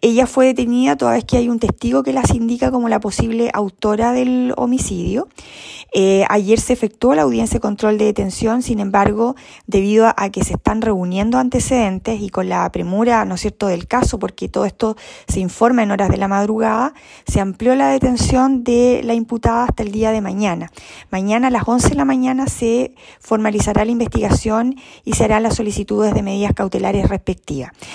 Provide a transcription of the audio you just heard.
Ella fue detenida toda vez que hay un testigo que las indica como la posible autora del homicidio. Eh, ayer se efectuó la audiencia de control de detención, sin embargo, debido a, que se están reuniendo antecedentes y con la premura, ¿no es cierto?, del caso, porque todo esto se informa en horas de la madrugada, se amplió la detención de la imputada hasta el día de mañana. Mañana a las 11 de la mañana se formalizará la investigación y se harán las solicitudes de medidas cautelares respectivas.